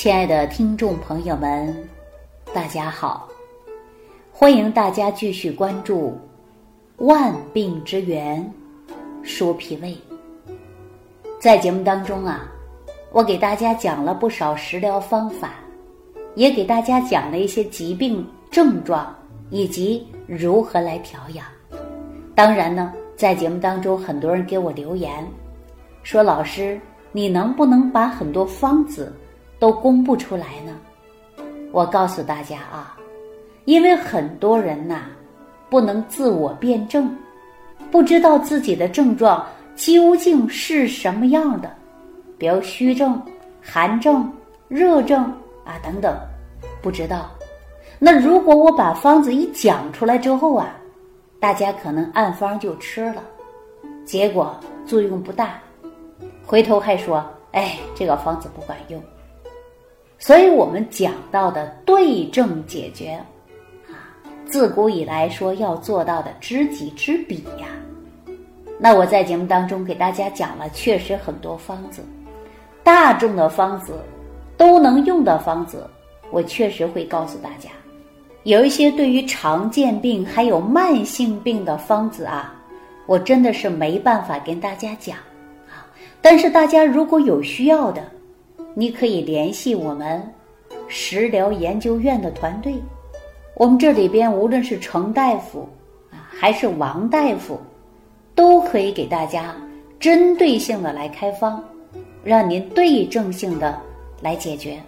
亲爱的听众朋友们，大家好！欢迎大家继续关注《万病之源说脾胃》。在节目当中啊，我给大家讲了不少食疗方法，也给大家讲了一些疾病症状以及如何来调养。当然呢，在节目当中，很多人给我留言说：“老师，你能不能把很多方子？”都公布出来呢？我告诉大家啊，因为很多人呐，不能自我辩证，不知道自己的症状究竟是什么样的，比如虚症、寒症、热症啊等等，不知道。那如果我把方子一讲出来之后啊，大家可能按方就吃了，结果作用不大，回头还说：“哎，这个方子不管用。”所以我们讲到的对症解决，啊，自古以来说要做到的知己知彼呀。那我在节目当中给大家讲了，确实很多方子，大众的方子都能用的方子，我确实会告诉大家。有一些对于常见病还有慢性病的方子啊，我真的是没办法跟大家讲啊。但是大家如果有需要的，你可以联系我们食疗研究院的团队，我们这里边无论是程大夫啊，还是王大夫，都可以给大家针对性的来开方，让您对症性的来解决。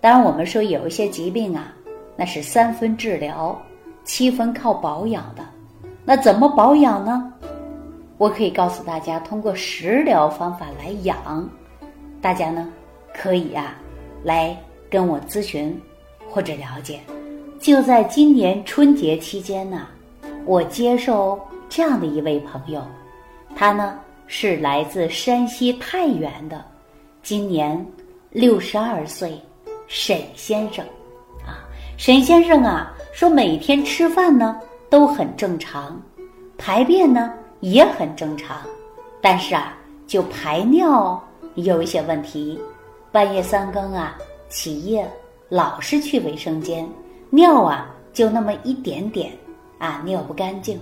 当然，我们说有一些疾病啊，那是三分治疗，七分靠保养的。那怎么保养呢？我可以告诉大家，通过食疗方法来养，大家呢。可以呀，来跟我咨询或者了解。就在今年春节期间呢，我接受这样的一位朋友，他呢是来自山西太原的，今年六十二岁，沈先生。啊，沈先生啊，说每天吃饭呢都很正常，排便呢也很正常，但是啊，就排尿有一些问题。半夜三更啊，起夜老是去卫生间，尿啊就那么一点点啊，尿不干净。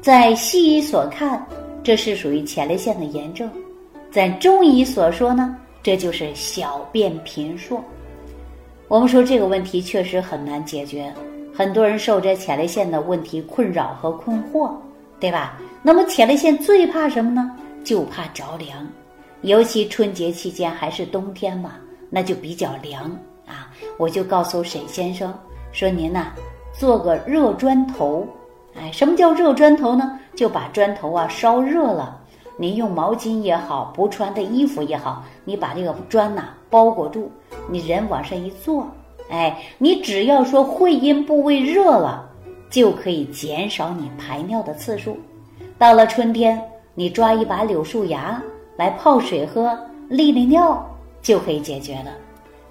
在西医所看，这是属于前列腺的炎症；在中医所说呢，这就是小便频数。我们说这个问题确实很难解决，很多人受这前列腺的问题困扰和困惑，对吧？那么前列腺最怕什么呢？就怕着凉。尤其春节期间还是冬天嘛，那就比较凉啊！我就告诉沈先生说：“您呐，做个热砖头，哎，什么叫热砖头呢？就把砖头啊烧热了，您用毛巾也好，不穿的衣服也好，你把这个砖呐包裹住，你人往上一坐，哎，你只要说会阴部位热了，就可以减少你排尿的次数。到了春天，你抓一把柳树芽。”来泡水喝，利利尿就可以解决了。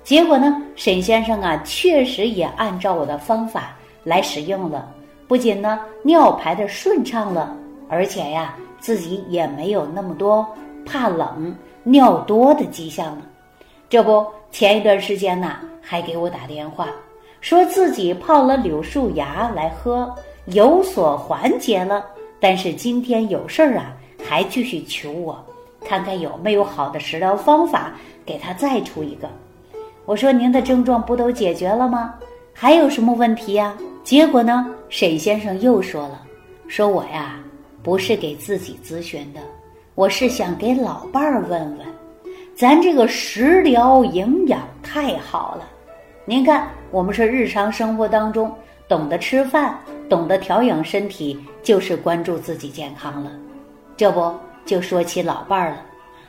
结果呢，沈先生啊，确实也按照我的方法来使用了，不仅呢尿排的顺畅了，而且呀，自己也没有那么多怕冷、尿多的迹象了。这不，前一段时间呢，还给我打电话，说自己泡了柳树芽来喝，有所缓解了，但是今天有事儿啊，还继续求我。看看有没有好的食疗方法，给他再出一个。我说您的症状不都解决了吗？还有什么问题呀？结果呢，沈先生又说了，说我呀不是给自己咨询的，我是想给老伴儿问问，咱这个食疗营养太好了。您看，我们说日常生活当中懂得吃饭，懂得调养身体，就是关注自己健康了。这不。就说起老伴儿了，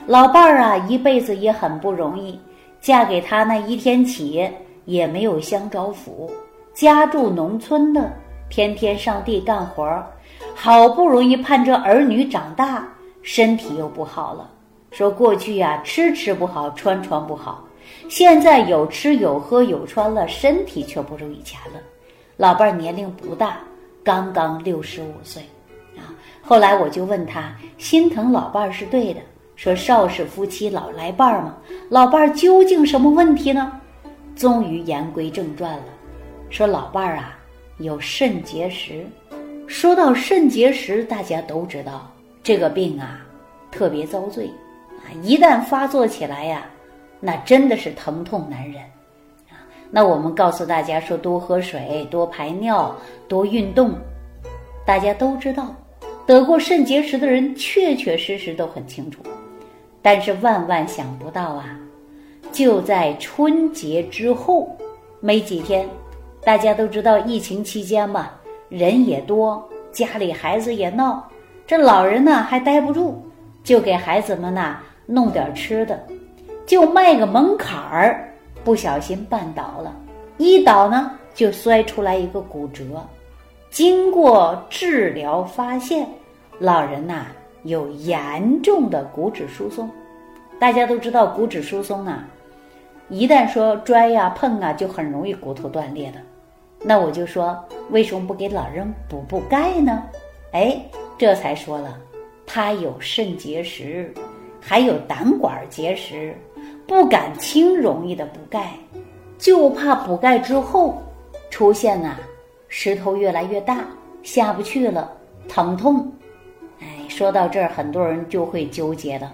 老伴儿啊，一辈子也很不容易。嫁给他那一天起，也没有相着府，家住农村的，天天上地干活儿，好不容易盼着儿女长大，身体又不好了。说过去呀，吃吃不好，穿穿不好，现在有吃有喝有穿了，身体却不如以前了。老伴儿年龄不大，刚刚六十五岁。后来我就问他，心疼老伴儿是对的，说少时夫妻老来伴儿嘛，老伴儿究竟什么问题呢？终于言归正传了，说老伴儿啊有肾结石。说到肾结石，大家都知道这个病啊特别遭罪啊，一旦发作起来呀，那真的是疼痛难忍啊。那我们告诉大家说，多喝水，多排尿，多运动。大家都知道，得过肾结石的人确确实实都很清楚。但是万万想不到啊，就在春节之后没几天，大家都知道疫情期间嘛，人也多，家里孩子也闹，这老人呢还待不住，就给孩子们呐弄点吃的，就迈个门槛儿，不小心绊倒了，一倒呢就摔出来一个骨折，经过治疗发现，老人呐。有严重的骨质疏松，大家都知道骨质疏松啊，一旦说拽呀碰啊，就很容易骨头断裂的。那我就说，为什么不给老人补补钙呢？哎，这才说了，他有肾结石，还有胆管结石，不敢轻容易的补钙，就怕补钙之后出现呐石头越来越大，下不去了，疼痛。说到这儿，很多人就会纠结的。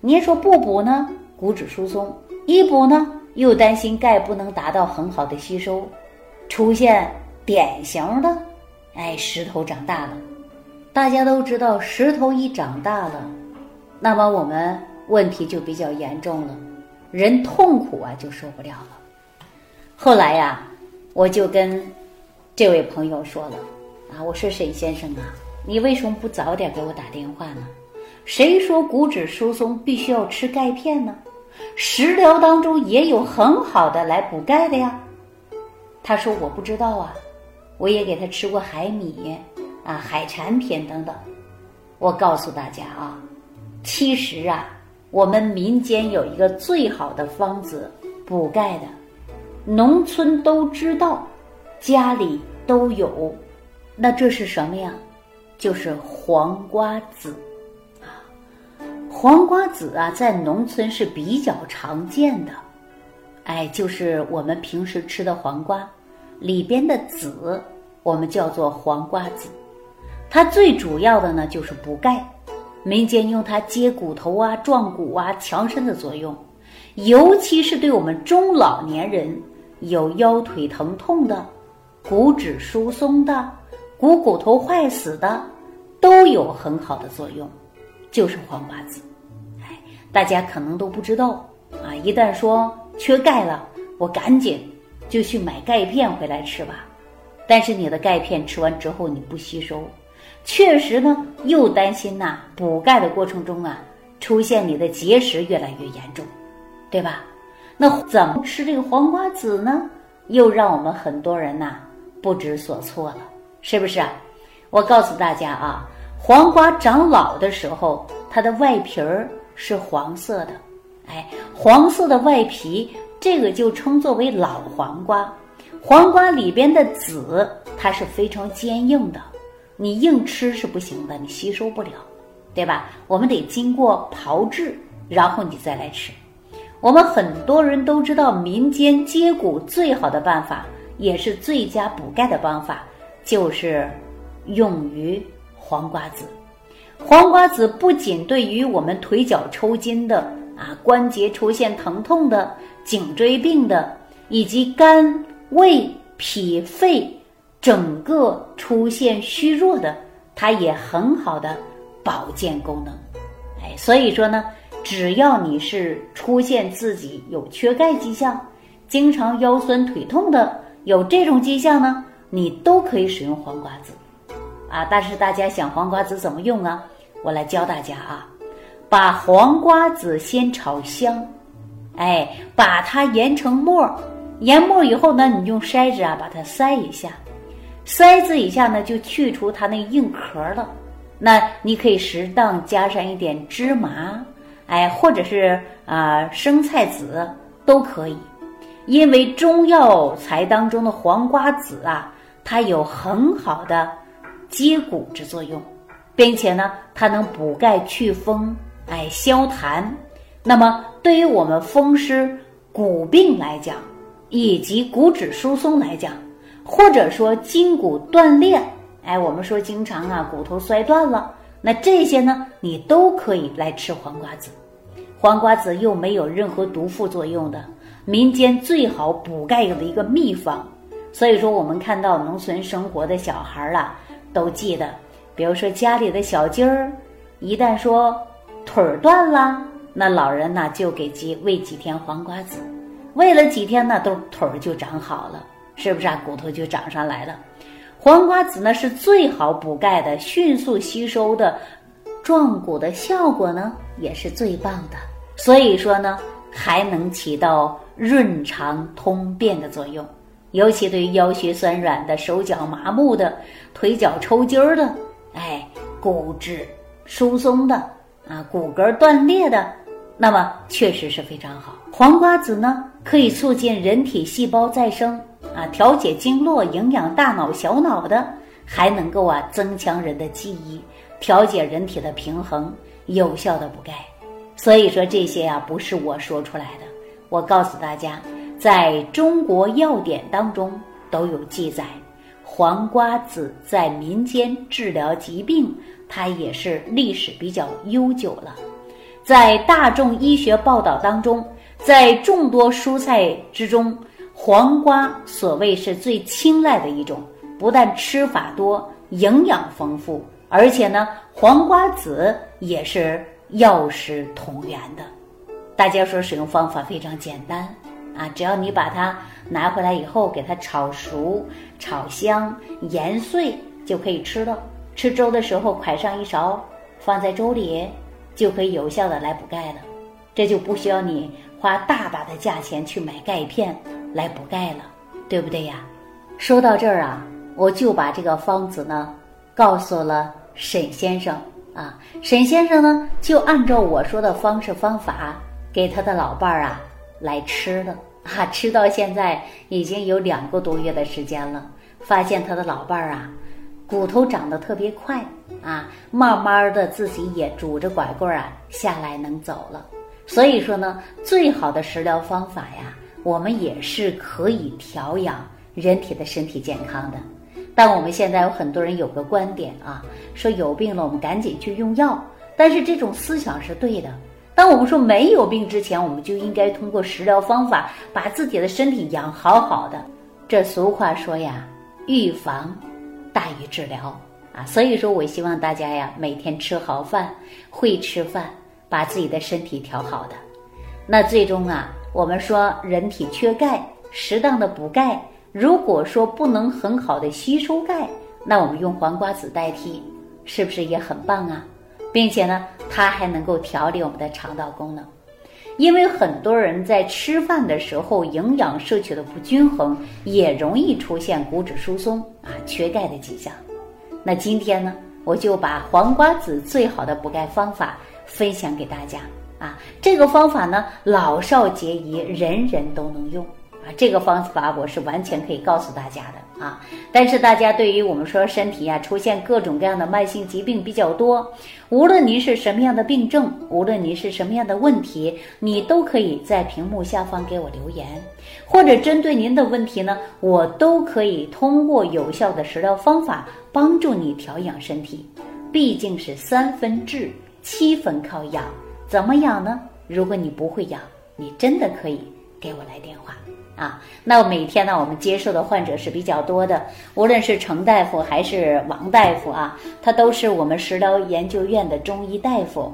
您说不补呢，骨质疏松；一补呢，又担心钙不能达到很好的吸收，出现典型的，哎，石头长大了。大家都知道，石头一长大了，那么我们问题就比较严重了，人痛苦啊就受不了了。后来呀，我就跟这位朋友说了，啊，我说沈先生啊。你为什么不早点给我打电话呢？谁说骨质疏松必须要吃钙片呢？食疗当中也有很好的来补钙的呀。他说我不知道啊，我也给他吃过海米啊、海产品等等。我告诉大家啊，其实啊，我们民间有一个最好的方子补钙的，农村都知道，家里都有。那这是什么呀？就是黄瓜子，啊，黄瓜子啊，在农村是比较常见的，哎，就是我们平时吃的黄瓜里边的籽，我们叫做黄瓜籽。它最主要的呢就是补钙，民间用它接骨头啊、壮骨啊、强身的作用，尤其是对我们中老年人有腰腿疼痛的、骨质疏松的。股骨头坏死的都有很好的作用，就是黄瓜子。哎，大家可能都不知道啊！一旦说缺钙了，我赶紧就去买钙片回来吃吧。但是你的钙片吃完之后你不吸收，确实呢，又担心呐补钙的过程中啊出现你的结石越来越严重，对吧？那怎么吃这个黄瓜子呢？又让我们很多人呐不知所措了。是不是啊？我告诉大家啊，黄瓜长老的时候，它的外皮儿是黄色的，哎，黄色的外皮，这个就称作为老黄瓜。黄瓜里边的籽，它是非常坚硬的，你硬吃是不行的，你吸收不了，对吧？我们得经过炮制，然后你再来吃。我们很多人都知道，民间接骨最好的办法，也是最佳补钙的方法。就是用于黄瓜子，黄瓜子不仅对于我们腿脚抽筋的啊、关节出现疼痛的、颈椎病的，以及肝、胃、脾、肺整个出现虚弱的，它也很好的保健功能。哎，所以说呢，只要你是出现自己有缺钙迹象，经常腰酸腿痛的，有这种迹象呢。你都可以使用黄瓜籽，啊！但是大家想黄瓜籽怎么用啊？我来教大家啊，把黄瓜籽先炒香，哎，把它研成沫，研沫以后呢，你用筛子啊把它筛一下，筛子一下呢就去除它那硬壳了。那你可以适当加上一点芝麻，哎，或者是啊生菜籽都可以，因为中药材当中的黄瓜籽啊。它有很好的接骨之作用，并且呢，它能补钙祛风、哎，消痰。那么对于我们风湿骨病来讲，以及骨质疏松来讲，或者说筋骨断裂，哎，我们说经常啊骨头摔断了，那这些呢，你都可以来吃黄瓜子。黄瓜子又没有任何毒副作用的，民间最好补钙的一个秘方。所以说，我们看到农村生活的小孩儿啊，都记得，比如说家里的小鸡儿，一旦说腿儿断了，那老人呢就给鸡喂几天黄瓜子，喂了几天呢，都腿儿就长好了，是不是啊？骨头就长上来了。黄瓜子呢是最好补钙的，迅速吸收的，壮骨的效果呢也是最棒的。所以说呢，还能起到润肠通便的作用。尤其对于腰膝酸软的、手脚麻木的、腿脚抽筋儿的，哎，骨质疏松的啊，骨骼断裂的，那么确实是非常好。黄瓜子呢，可以促进人体细胞再生啊，调节经络、营养大脑、小脑的，还能够啊增强人的记忆，调节人体的平衡，有效的补钙。所以说这些啊，不是我说出来的，我告诉大家。在中国药典当中都有记载，黄瓜子在民间治疗疾病，它也是历史比较悠久了。在大众医学报道当中，在众多蔬菜之中，黄瓜所谓是最青睐的一种，不但吃法多，营养丰富，而且呢，黄瓜子也是药食同源的。大家说使用方法非常简单。啊，只要你把它拿回来以后，给它炒熟、炒香、研碎，就可以吃了。吃粥的时候，㧟上一勺，放在粥里，就可以有效的来补钙了。这就不需要你花大把的价钱去买钙片来补钙了，对不对呀？说到这儿啊，我就把这个方子呢，告诉了沈先生啊。沈先生呢，就按照我说的方式方法，给他的老伴儿啊。来吃的啊，吃到现在已经有两个多月的时间了。发现他的老伴儿啊，骨头长得特别快啊，慢慢的自己也拄着拐棍儿啊下来能走了。所以说呢，最好的食疗方法呀，我们也是可以调养人体的身体健康的。但我们现在有很多人有个观点啊，说有病了我们赶紧去用药，但是这种思想是对的。当我们说没有病之前，我们就应该通过食疗方法把自己的身体养好好的。这俗话说呀，预防大于治疗啊。所以说我希望大家呀，每天吃好饭，会吃饭，把自己的身体调好的。那最终啊，我们说人体缺钙，适当的补钙。如果说不能很好的吸收钙，那我们用黄瓜子代替，是不是也很棒啊？并且呢，它还能够调理我们的肠道功能，因为很多人在吃饭的时候营养摄取的不均衡，也容易出现骨质疏松啊、缺钙的迹象。那今天呢，我就把黄瓜子最好的补钙方法分享给大家啊。这个方法呢，老少皆宜，人人都能用。啊，这个方法我是完全可以告诉大家的啊。但是大家对于我们说身体啊出现各种各样的慢性疾病比较多，无论您是什么样的病症，无论您是什么样的问题，你都可以在屏幕下方给我留言，或者针对您的问题呢，我都可以通过有效的食疗方法帮助你调养身体。毕竟是三分治，七分靠养，怎么养呢？如果你不会养，你真的可以给我来电话。啊，那每天呢，我们接受的患者是比较多的，无论是程大夫还是王大夫啊，他都是我们食疗研究院的中医大夫，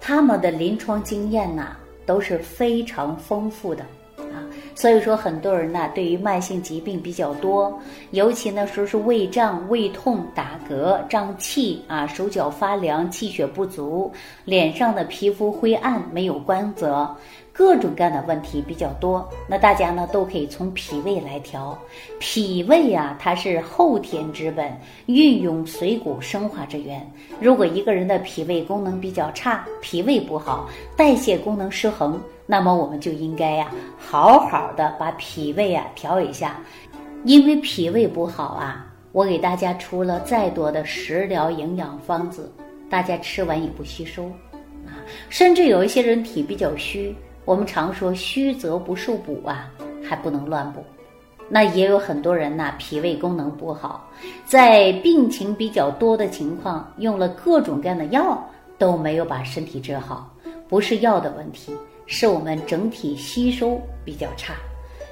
他们的临床经验呐都是非常丰富的啊。所以说，很多人呢对于慢性疾病比较多，尤其呢说是胃胀、胃痛、打嗝、胀气啊，手脚发凉、气血不足，脸上的皮肤灰暗、没有光泽。各种各样的问题比较多，那大家呢都可以从脾胃来调。脾胃啊，它是后天之本，运用水谷生化之源。如果一个人的脾胃功能比较差，脾胃不好，代谢功能失衡，那么我们就应该呀，好好的把脾胃啊调一下。因为脾胃不好啊，我给大家出了再多的食疗营养方子，大家吃完也不吸收。啊甚至有一些人体比较虚，我们常说虚则不受补啊，还不能乱补。那也有很多人呢，脾胃功能不好，在病情比较多的情况，用了各种各样的药都没有把身体治好，不是药的问题，是我们整体吸收比较差。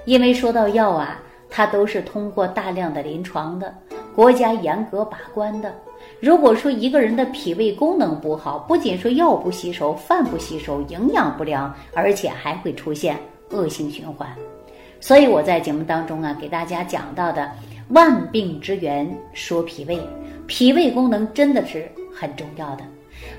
因为说到药啊，它都是通过大量的临床的，国家严格把关的。如果说一个人的脾胃功能不好，不仅说药不吸收，饭不吸收，营养不良，而且还会出现恶性循环。所以我在节目当中啊，给大家讲到的万病之源说脾胃，脾胃功能真的是很重要的。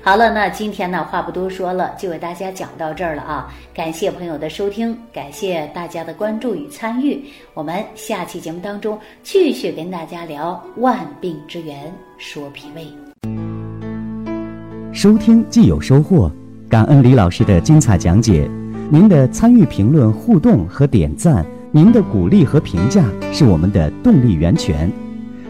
好了，那今天呢话不多说了，就为大家讲到这儿了啊！感谢朋友的收听，感谢大家的关注与参与。我们下期节目当中继续跟大家聊万病之源说脾胃。收听既有收获，感恩李老师的精彩讲解。您的参与、评论、互动和点赞，您的鼓励和评价是我们的动力源泉。